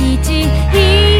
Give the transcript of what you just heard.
一地